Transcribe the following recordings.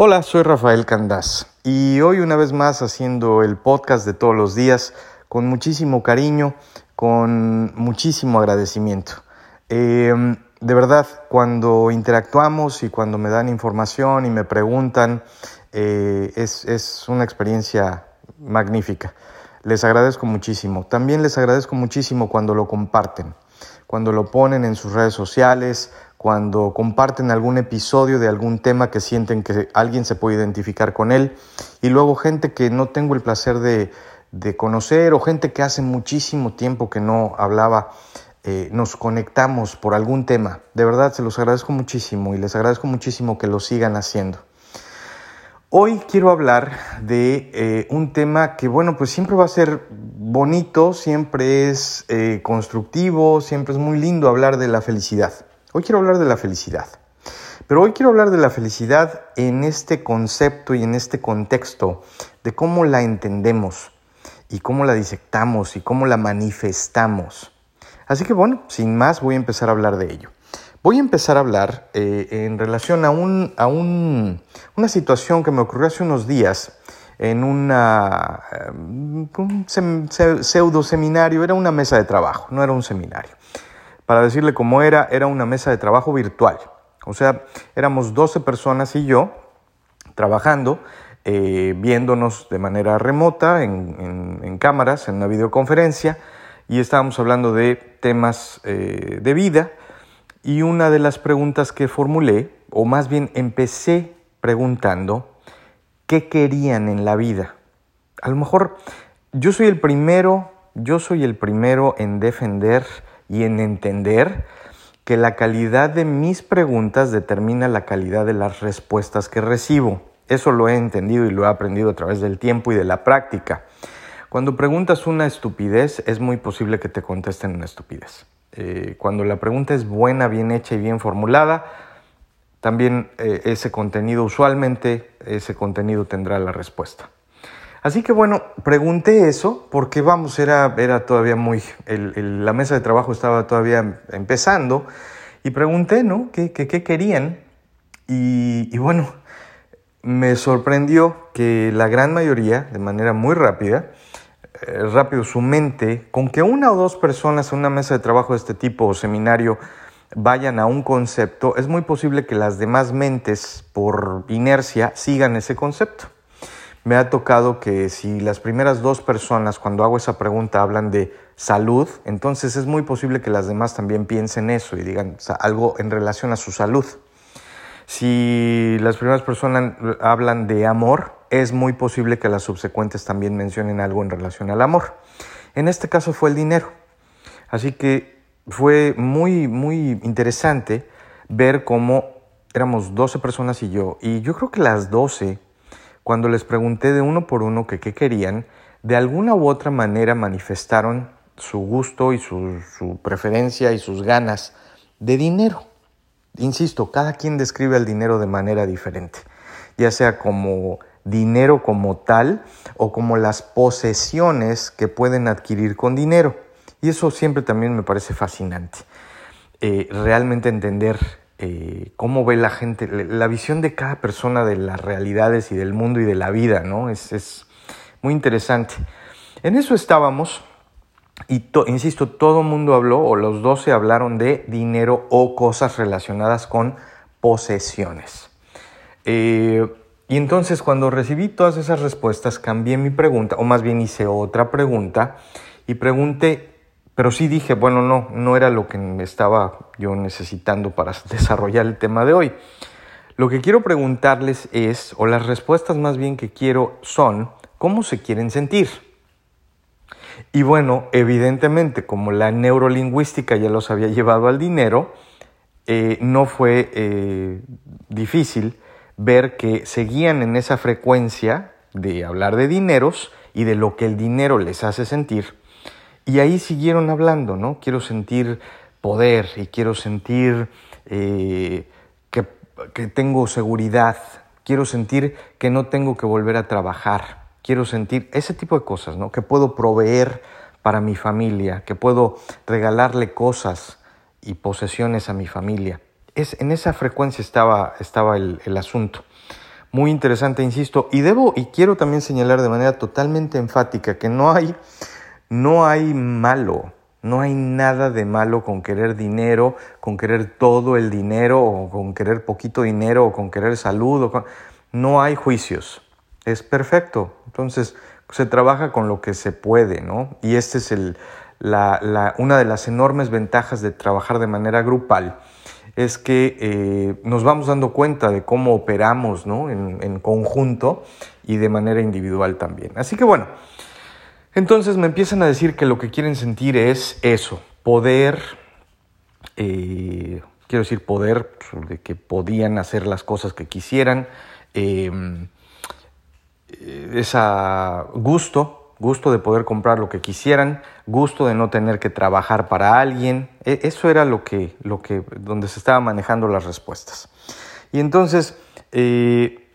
Hola, soy Rafael Candás y hoy una vez más haciendo el podcast de todos los días con muchísimo cariño, con muchísimo agradecimiento. Em, de verdad, cuando interactuamos y cuando me dan información y me preguntan, eh, es, es una experiencia magnífica. Les agradezco muchísimo. También les agradezco muchísimo cuando lo comparten, cuando lo ponen en sus redes sociales, cuando comparten algún episodio de algún tema que sienten que alguien se puede identificar con él, y luego gente que no tengo el placer de, conocer o gente que hace muchísimo tiempo que no hablaba, eh, nos conectamos por algún tema. De verdad, se los agradezco muchísimo y les agradezco muchísimo que lo sigan haciendo. Hoy quiero hablar de eh, un tema que, bueno, pues siempre va a ser bonito, siempre es eh, constructivo, siempre es muy lindo hablar de la felicidad. Hoy quiero hablar de la felicidad. Pero hoy quiero hablar de la felicidad en este concepto y en este contexto de cómo la entendemos y cómo la disectamos y cómo la manifestamos. Así que bueno, sin más voy a empezar a hablar de ello. Voy a empezar a hablar eh, en relación a, un, a un, una situación que me ocurrió hace unos días en una, eh, un pseudo seminario, era una mesa de trabajo, no era un seminario para decirle cómo era, era una mesa de trabajo virtual. O sea, éramos 12 personas y yo trabajando, eh, viéndonos de manera remota en, cámaras, en una videoconferencia, y estábamos hablando de temas eh, de vida. Y una de las preguntas que formulé, o más bien empecé preguntando, ¿qué querían en la vida? A lo mejor yo soy el primero, yo soy el primero en defender y en entender que la calidad de mis preguntas determina la calidad de las respuestas que recibo. Eso lo he entendido y lo he aprendido a través del tiempo y de la práctica. Cuando preguntas una estupidez, es muy posible que te contesten una estupidez. Eh, cuando la pregunta es buena, bien hecha y bien formulada, también eh, ese contenido, usualmente ese contenido tendrá la respuesta. Así que bueno, pregunté eso porque vamos, era, era todavía muy, la mesa de trabajo estaba todavía empezando y pregunté, ¿no? ¿Qué, qué, querían? Y, y, bueno, me sorprendió que la gran mayoría, de manera muy rápida, eh, rápido su mente, con que una o dos personas en una mesa de trabajo de este tipo o seminario vayan a un concepto, es muy posible que las demás mentes, por inercia, sigan ese concepto me ha tocado que si las primeras dos personas cuando hago esa pregunta hablan de salud, entonces es muy posible que las demás también piensen eso y digan algo en relación a su salud. Si las primeras personas hablan de amor, es muy posible que las subsecuentes también mencionen algo en relación al amor. En este caso fue el dinero. Así que fue muy, muy interesante ver cómo éramos 12 personas y yo. Y yo creo que las 12 cuando les pregunté de uno por uno qué querían, de alguna u otra manera manifestaron su gusto y su, preferencia y sus ganas de dinero. Insisto, cada quien describe el dinero de manera diferente, ya sea como dinero como tal o como las posesiones que pueden adquirir con dinero. Y eso siempre también me parece fascinante. Eh, realmente entender eh, cómo ve la gente, la visión de cada persona de las realidades y del mundo y de la vida, ¿no? Es, muy interesante. En eso estábamos, y insisto, todo mundo habló, o los doce hablaron de dinero o cosas relacionadas con posesiones. Eh, y entonces cuando recibí todas esas respuestas, cambié mi pregunta, o más bien hice otra pregunta, y pregunté pero sí dije, bueno, no, no era lo que estaba yo necesitando para desarrollar el tema de hoy. Lo que quiero preguntarles es, o las respuestas más bien que quiero son, ¿cómo se quieren sentir? Y bueno, evidentemente, como la neurolingüística ya los había llevado al dinero, eh, no fue eh, difícil ver que seguían en esa frecuencia de hablar de dineros y de lo que el dinero les hace sentir y ahí siguieron hablando, ¿no? Quiero sentir poder y quiero sentir eh, que, tengo seguridad, quiero sentir que no tengo que volver a trabajar, quiero sentir ese tipo de cosas, ¿no? Que puedo proveer para mi familia, que puedo regalarle cosas y posesiones a mi familia. Es, en esa frecuencia estaba, estaba el, el asunto. muy interesante, insisto, y debo y quiero también señalar de manera totalmente enfática que no hay, no hay malo, no hay nada de malo con querer dinero, con querer todo el dinero, o con querer poquito dinero, o con querer salud, no hay juicios, es perfecto. Entonces, se trabaja con lo que se puede, ¿no? Y esta es una de las enormes ventajas de trabajar de manera grupal es que eh, nos vamos dando cuenta de cómo operamos ¿no? en, conjunto y de manera individual también. Así que bueno, entonces me empiezan a decir que lo que quieren sentir es eso, poder, eh, quiero decir poder, de que podían hacer las cosas que quisieran, eh, ese gusto gusto de poder comprar lo que quisieran, gusto de no tener que trabajar para alguien. E, eso era lo que, lo que, donde se estaban manejando las respuestas. Y entonces eh,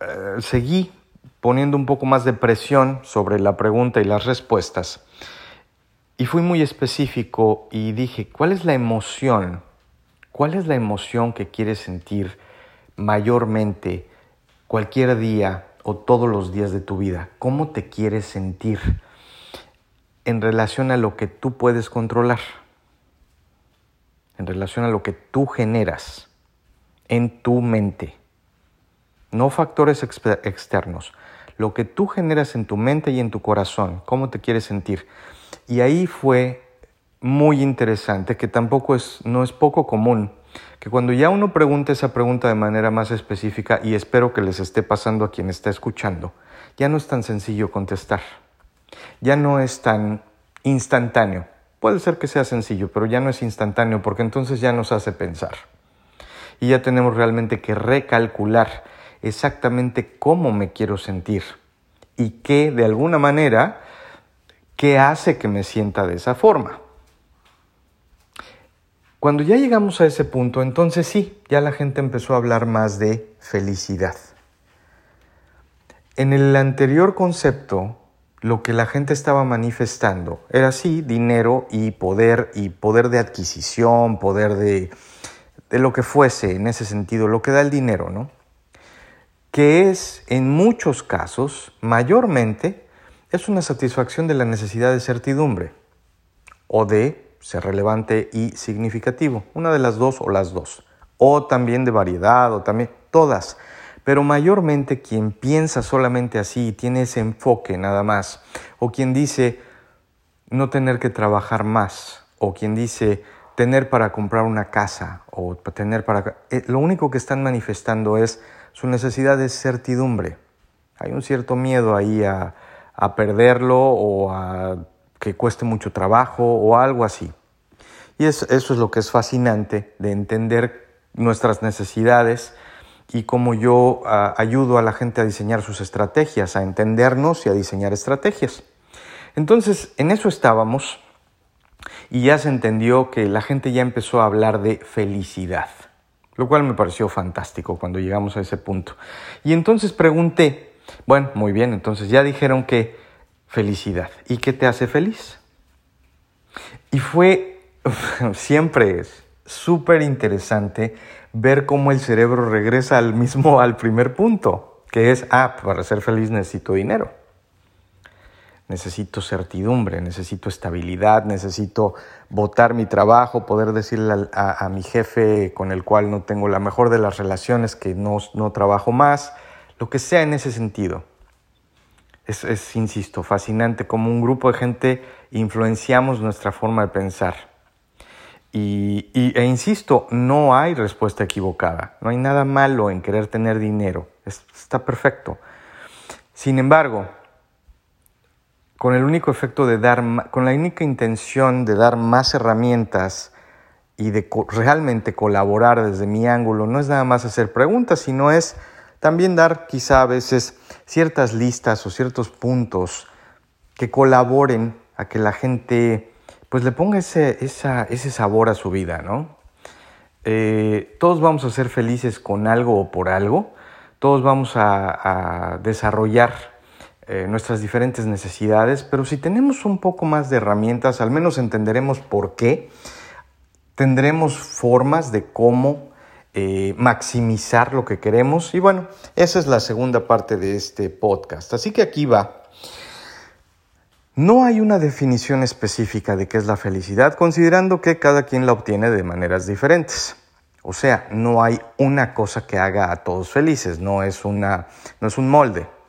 eh, seguí poniendo un poco más de presión sobre la pregunta y las respuestas. Y fui muy específico y dije, ¿cuál es la emoción? ¿Cuál es la emoción que quieres sentir mayormente cualquier día o todos los días de tu vida? ¿Cómo te quieres sentir en relación a lo que tú puedes controlar? En relación a lo que tú generas en tu mente. No factores externos. Lo que tú generas en tu mente y en tu corazón. ¿Cómo te quieres sentir? Y ahí fue muy interesante, que tampoco es, no es poco común que cuando ya uno pregunta esa pregunta de manera más específica, y espero que les esté pasando a quien está escuchando, ya no es tan sencillo contestar, ya no es tan instantáneo. Puede ser que sea sencillo, pero ya no es instantáneo porque entonces ya nos hace pensar. Y ya tenemos realmente que recalcular exactamente cómo me quiero sentir y qué, de alguna manera, qué hace que me sienta de esa forma. Cuando ya llegamos a ese punto, entonces sí, ya la gente empezó a hablar más de felicidad. En el anterior concepto, lo que la gente estaba manifestando era sí, dinero y poder y poder de adquisición, poder de, de lo que fuese en ese sentido, lo que da el dinero, ¿no? Que es en muchos casos, mayormente, es una satisfacción de la necesidad de certidumbre o de ser relevante y significativo. Una de las dos o las dos. O también de variedad o también todas. Pero mayormente quien piensa solamente así y tiene ese enfoque nada más. O quien dice no tener que trabajar más. O quien dice tener para comprar una casa. O tener para... Eh, lo único que están manifestando es su necesidad de certidumbre. Hay un cierto miedo ahí a, a perderlo o a que cueste mucho trabajo o algo así. Y eso, es lo que es fascinante de entender nuestras necesidades y cómo yo ayudo a la gente a diseñar sus estrategias, a entendernos y a diseñar estrategias. Entonces, en eso estábamos y ya se entendió que la gente ya empezó a hablar de felicidad, lo cual me pareció fantástico cuando llegamos a ese punto. Y entonces pregunté, bueno, muy bien, entonces ya dijeron que felicidad. ¿Y qué te hace feliz? Y fue, siempre es súper interesante ver cómo el cerebro regresa al mismo, al primer punto, que es, ah, para ser feliz necesito dinero. Necesito certidumbre, necesito estabilidad, necesito votar mi trabajo, poder decirle a, mi jefe con el cual no tengo la mejor de las relaciones que no, no trabajo más, lo que sea en ese sentido es, insisto, fascinante como un grupo de gente influenciamos nuestra forma de pensar. Y, e insisto, no hay respuesta equivocada, no hay nada malo en querer tener dinero, está perfecto. Sin embargo, con el único efecto de dar, con la única intención de dar más herramientas y de realmente colaborar desde mi ángulo, no es nada más hacer preguntas, sino es también dar quizá a veces ciertas listas o ciertos puntos que colaboren a que la gente pues le ponga ese, sabor a su vida, ¿no? Eh, todos vamos a ser felices con algo o por algo, todos vamos a, desarrollar eh, nuestras diferentes necesidades, pero si tenemos un poco más de herramientas, al menos entenderemos por qué, tendremos formas de cómo eh, maximizar lo que queremos. Y bueno, esa es la segunda parte de este podcast. Así que aquí va. No hay una definición específica de qué es la felicidad, considerando que cada quien la obtiene de maneras diferentes. O sea, no hay una cosa que haga a todos felices, no es, una, no es un molde.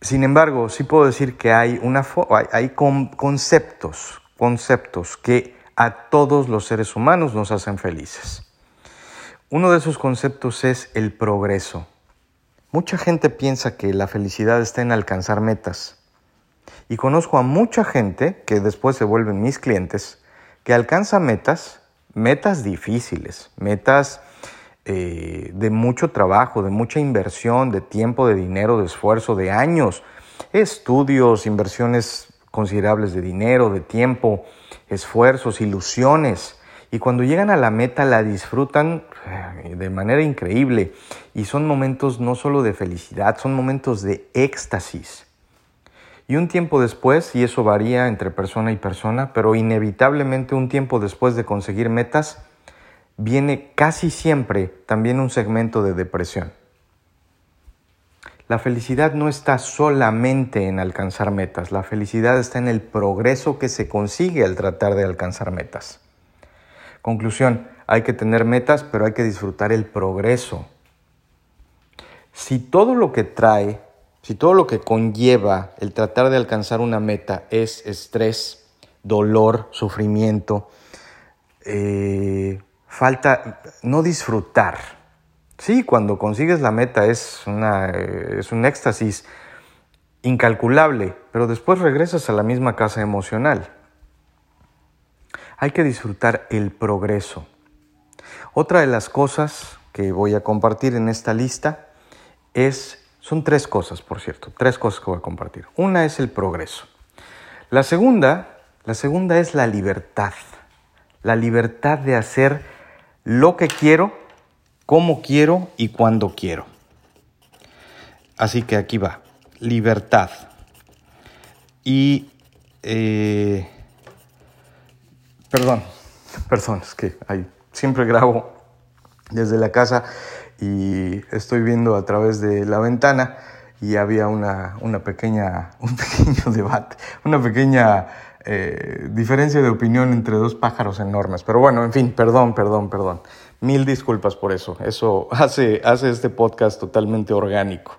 Sin embargo, sí puedo decir que hay, una, hay conceptos, conceptos que a todos los seres humanos nos hacen felices. Uno de esos conceptos es el progreso. Mucha gente piensa que la felicidad está en alcanzar metas. Y conozco a mucha gente, que después se vuelven mis clientes, que alcanza metas, metas difíciles, metas eh, de mucho trabajo, de mucha inversión, de tiempo, de dinero, de esfuerzo, de años, estudios, inversiones considerables de dinero, de tiempo, esfuerzos, ilusiones. Y cuando llegan a la meta la disfrutan eh, de manera increíble. Y son momentos no solo de felicidad, son momentos de éxtasis. Y un tiempo después, y eso varía entre persona y persona, pero inevitablemente un tiempo después de conseguir metas, viene casi siempre también un segmento de depresión. La felicidad no está solamente en alcanzar metas, la felicidad está en el progreso que se consigue al tratar de alcanzar metas. Conclusión, hay que tener metas, pero hay que disfrutar el progreso. Si todo lo que trae, si todo lo que conlleva el tratar de alcanzar una meta es estrés, dolor, sufrimiento, eh, falta no disfrutar. Sí, cuando consigues la meta es, una, es un éxtasis incalculable, pero después regresas a la misma casa emocional. Hay que disfrutar el progreso. Otra de las cosas que voy a compartir en esta lista es, son tres cosas, por cierto, tres cosas que voy a compartir. Una es el progreso. La segunda, la segunda es la libertad. La libertad de hacer lo que quiero, cómo quiero y cuándo quiero. Así que aquí va, libertad. Y eh, Perdón, perdón, es que siempre grabo desde la casa y estoy viendo a través de la ventana y había una, pequeña, un pequeño debate, una pequeña eh, diferencia de opinión entre dos pájaros enormes. Pero bueno, en fin, perdón, perdón, perdón. Mil disculpas por eso. Eso hace, hace este podcast totalmente orgánico.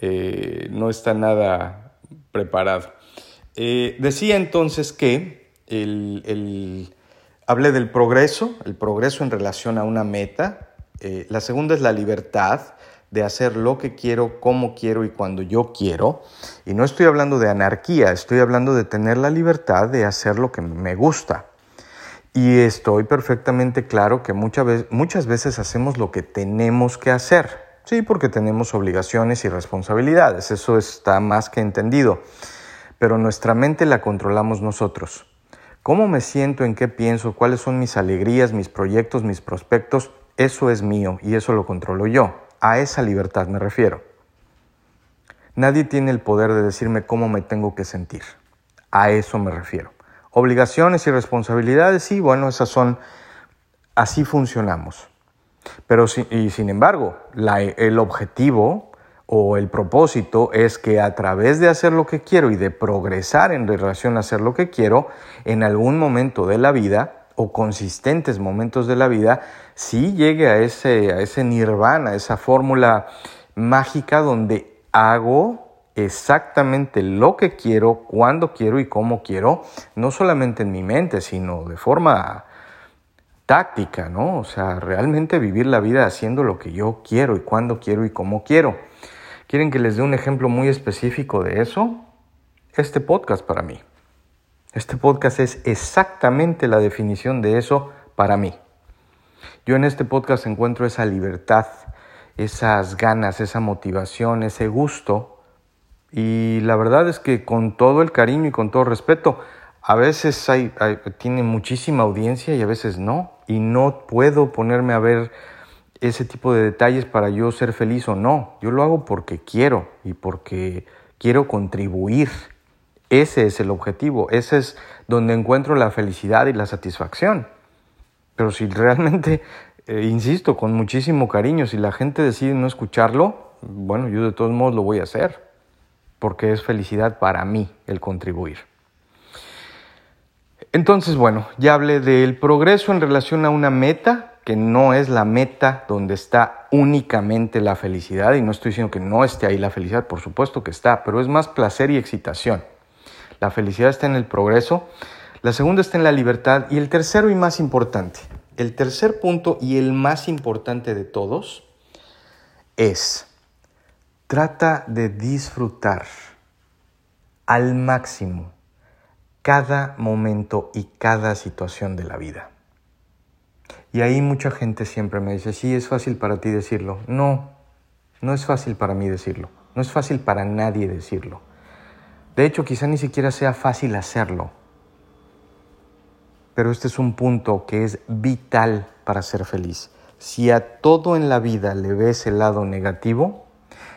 Eh, no está nada preparado. Eh, decía entonces que el, hablé del progreso, el progreso en relación a una meta. La segunda es la libertad de hacer lo que quiero, cómo quiero y cuando yo quiero. Y no estoy hablando de anarquía, estoy hablando de tener la libertad de hacer lo que me gusta. Y estoy perfectamente claro que muchas veces, muchas veces hacemos lo que tenemos que hacer. Sí, porque tenemos obligaciones y responsabilidades, eso está más que entendido. Pero nuestra mente la controlamos nosotros. ¿Cómo me siento? ¿En qué pienso? ¿Cuáles son mis alegrías, mis proyectos, mis prospectos? Eso es mío y eso lo controlo yo. A esa libertad me refiero. Nadie tiene el poder de decirme cómo me tengo que sentir. A eso me refiero. Obligaciones y responsabilidades, sí, bueno, esas son, así funcionamos. Pero y sin embargo, el objetivo o el propósito es que a través de hacer lo que quiero y de progresar en relación a hacer lo que quiero, en algún momento de la vida o consistentes momentos de la vida, sí llegue a ese, a ese nirvana, esa fórmula mágica donde hago exactamente lo que quiero, cuando quiero y cómo quiero, no solamente en mi mente, sino de forma táctica, ¿no? O sea, realmente vivir la vida haciendo lo que yo quiero y cuando quiero y cómo quiero. ¿Quieren que les dé un ejemplo muy específico de eso? Este podcast para mí. Este podcast es exactamente la definición de eso para mí. Yo en este podcast encuentro esa libertad, esas ganas, esa motivación, ese gusto. Y la verdad es que con todo el cariño y con todo respeto, a veces hay, tiene muchísima audiencia y a veces no. Y no puedo ponerme a ver ese tipo de detalles para yo ser feliz o no. Yo lo hago porque quiero y porque quiero contribuir. Ese es el objetivo, ese es donde encuentro la felicidad y la satisfacción. Pero si realmente eh, insisto, con muchísimo cariño. Si la gente decide no escucharlo, bueno, yo de todos modos lo voy a hacer, porque es felicidad para mí el contribuir. Entonces, bueno, ya hablé del progreso en relación a una meta, que no es la meta donde está únicamente la felicidad, y no estoy diciendo que no esté ahí la felicidad, por supuesto que está, pero es más placer y excitación. La felicidad está en el progreso, la segunda está en la libertad, y el tercero y más importante, el tercer punto y el más importante de todos es, trata de disfrutar al máximo cada momento y cada situación de la vida. Y ahí mucha gente siempre me dice, sí, es fácil para ti decirlo. No, no es fácil para mí decirlo. No es fácil para nadie decirlo. De hecho, quizá ni siquiera sea fácil hacerlo pero este es un punto que es vital para ser feliz. Si a todo en la vida le ves el lado negativo,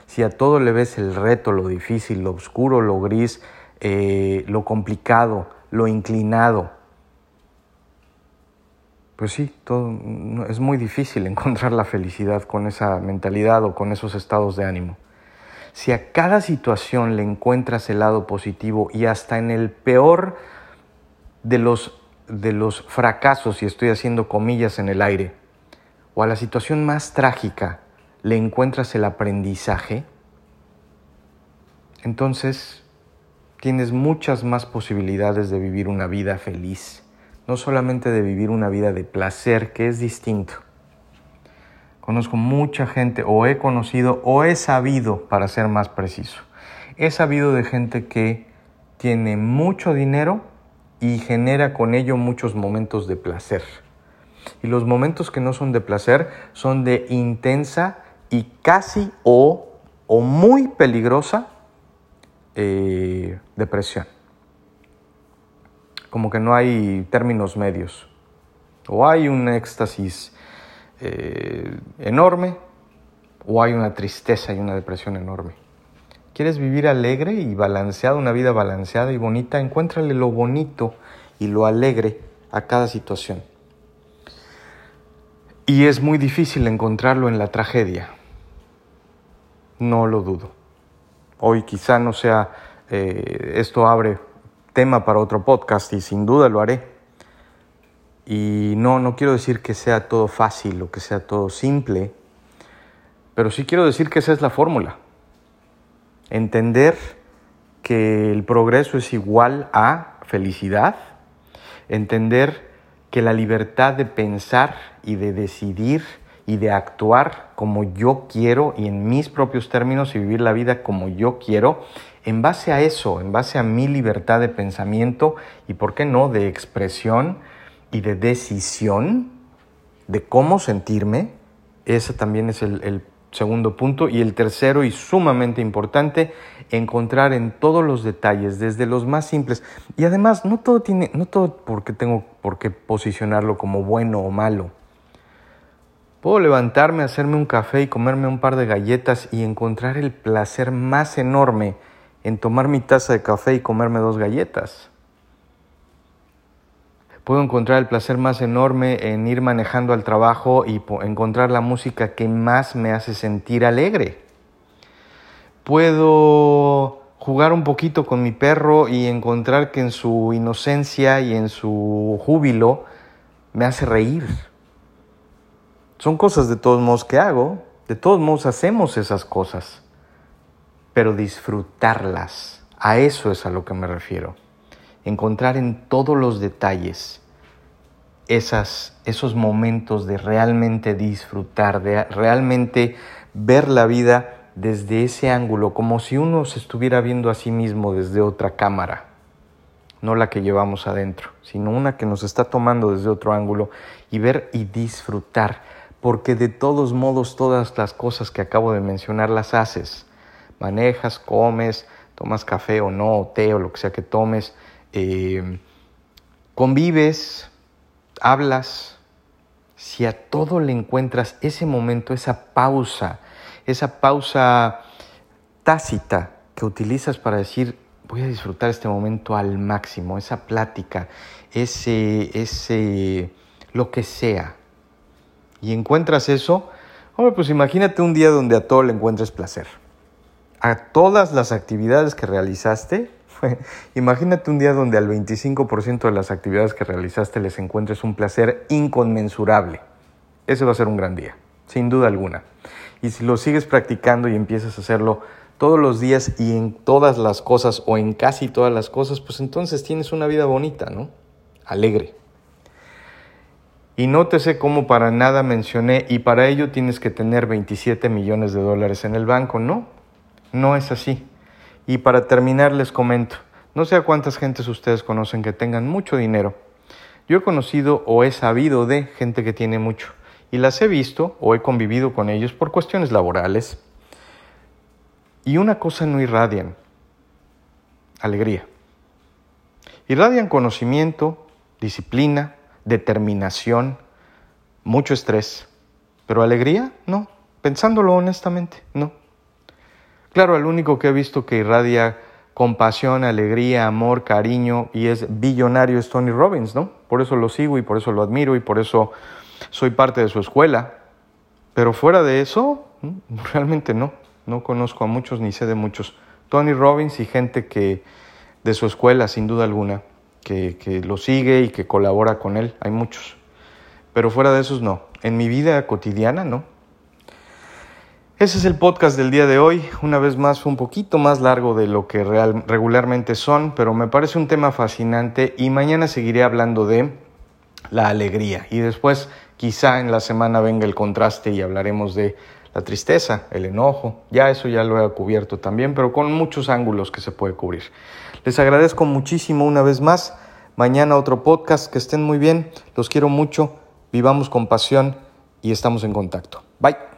si a todo le ves el reto, lo difícil, lo oscuro, lo gris, eh, lo complicado, lo inclinado, pues sí, todo, es muy difícil encontrar la felicidad con esa mentalidad o con esos estados de ánimo. Si a cada situación le encuentras el lado positivo y hasta en el peor de los de los fracasos, y estoy haciendo comillas en el aire, o a la situación más trágica le encuentras el aprendizaje, entonces tienes muchas más posibilidades de vivir una vida feliz, no solamente de vivir una vida de placer, que es distinto. Conozco mucha gente, o he conocido, o he sabido, para ser más preciso, he sabido de gente que tiene mucho dinero, y genera con ello muchos momentos de placer. Y los momentos que no son de placer son de intensa y casi o, o muy peligrosa eh, depresión. Como que no hay términos medios. O hay un éxtasis eh, enorme o hay una tristeza y una depresión enorme. ¿Quieres vivir alegre y balanceado, una vida balanceada y bonita? Encuéntrale lo bonito y lo alegre a cada situación. Y es muy difícil encontrarlo en la tragedia. No lo dudo. Hoy quizá no sea, eh, esto abre tema para otro podcast y sin duda lo haré. Y no, no quiero decir que sea todo fácil o que sea todo simple, pero sí quiero decir que esa es la fórmula entender que el progreso es igual a felicidad, entender que la libertad de pensar y de decidir y de actuar como yo quiero y en mis propios términos y vivir la vida como yo quiero, en base a eso, en base a mi libertad de pensamiento y, ¿por qué no?, de expresión y de decisión de cómo sentirme, ese también es el, Segundo punto. Y el tercero y sumamente importante, encontrar en todos los detalles, desde los más simples. Y además, no todo tiene, no todo porque tengo por qué posicionarlo como bueno o malo. Puedo levantarme, hacerme un café y comerme un par de galletas y encontrar el placer más enorme en tomar mi taza de café y comerme dos galletas. Puedo encontrar el placer más enorme en ir manejando al trabajo y encontrar la música que más me hace sentir alegre. Puedo jugar un poquito con mi perro y encontrar que en su inocencia y en su júbilo me hace reír. Son cosas de todos modos que hago, de todos modos hacemos esas cosas, pero disfrutarlas, a eso es a lo que me refiero encontrar en todos los detalles esas, esos momentos de realmente disfrutar, de realmente ver la vida desde ese ángulo, como si uno se estuviera viendo a sí mismo desde otra cámara, no la que llevamos adentro, sino una que nos está tomando desde otro ángulo y ver y disfrutar, porque de todos modos todas las cosas que acabo de mencionar las haces, manejas, comes, tomas café o no, té o lo que sea que tomes, eh, convives, hablas, si a todo le encuentras ese momento, esa pausa, esa pausa tácita que utilizas para decir, voy a disfrutar este momento al máximo, esa plática, ese, ese, lo que sea, y encuentras eso, hombre, pues imagínate un día donde a todo le encuentres placer. A todas las actividades que realizaste, imagínate un día donde al 25% de las actividades que realizaste les encuentres un placer inconmensurable. Ese va a ser un gran día, sin duda alguna. Y si lo sigues practicando y empiezas a hacerlo todos los días y en todas las cosas o en casi todas las cosas, pues entonces tienes una vida bonita, ¿no? Alegre. Y nótese cómo para nada mencioné, y para ello tienes que tener 27 millones de dólares en el banco. No, no es así. Y para terminar les comento, no sé a cuántas gentes ustedes conocen que tengan mucho dinero. Yo he conocido o he sabido de gente que tiene mucho y las he visto o he convivido con ellos por cuestiones laborales. Y una cosa no irradian, alegría. Irradian conocimiento, disciplina, determinación, mucho estrés. Pero alegría, no. Pensándolo honestamente, no. Claro, el único que he visto que irradia compasión, alegría, amor, cariño y es billonario es Tony Robbins, ¿no? Por eso lo sigo y por eso lo admiro y por eso soy parte de su escuela. Pero fuera de eso, realmente no. No conozco a muchos ni sé de muchos. Tony Robbins y gente que de su escuela, sin duda alguna que, lo sigue y que colabora con él, hay muchos. Pero fuera de esos no. En mi vida cotidiana no. Ese es el podcast del día de hoy. Una vez más, un poquito más largo de lo que regularmente son, pero me parece un tema fascinante y mañana seguiré hablando de la alegría. Y después, quizá en la semana venga el contraste y hablaremos de la tristeza, el enojo. Ya eso ya lo he cubierto también, pero con muchos ángulos que se puede cubrir. Les agradezco muchísimo una vez más. Mañana otro podcast. Que estén muy bien. Los quiero mucho. Vivamos con pasión y estamos en contacto. Bye.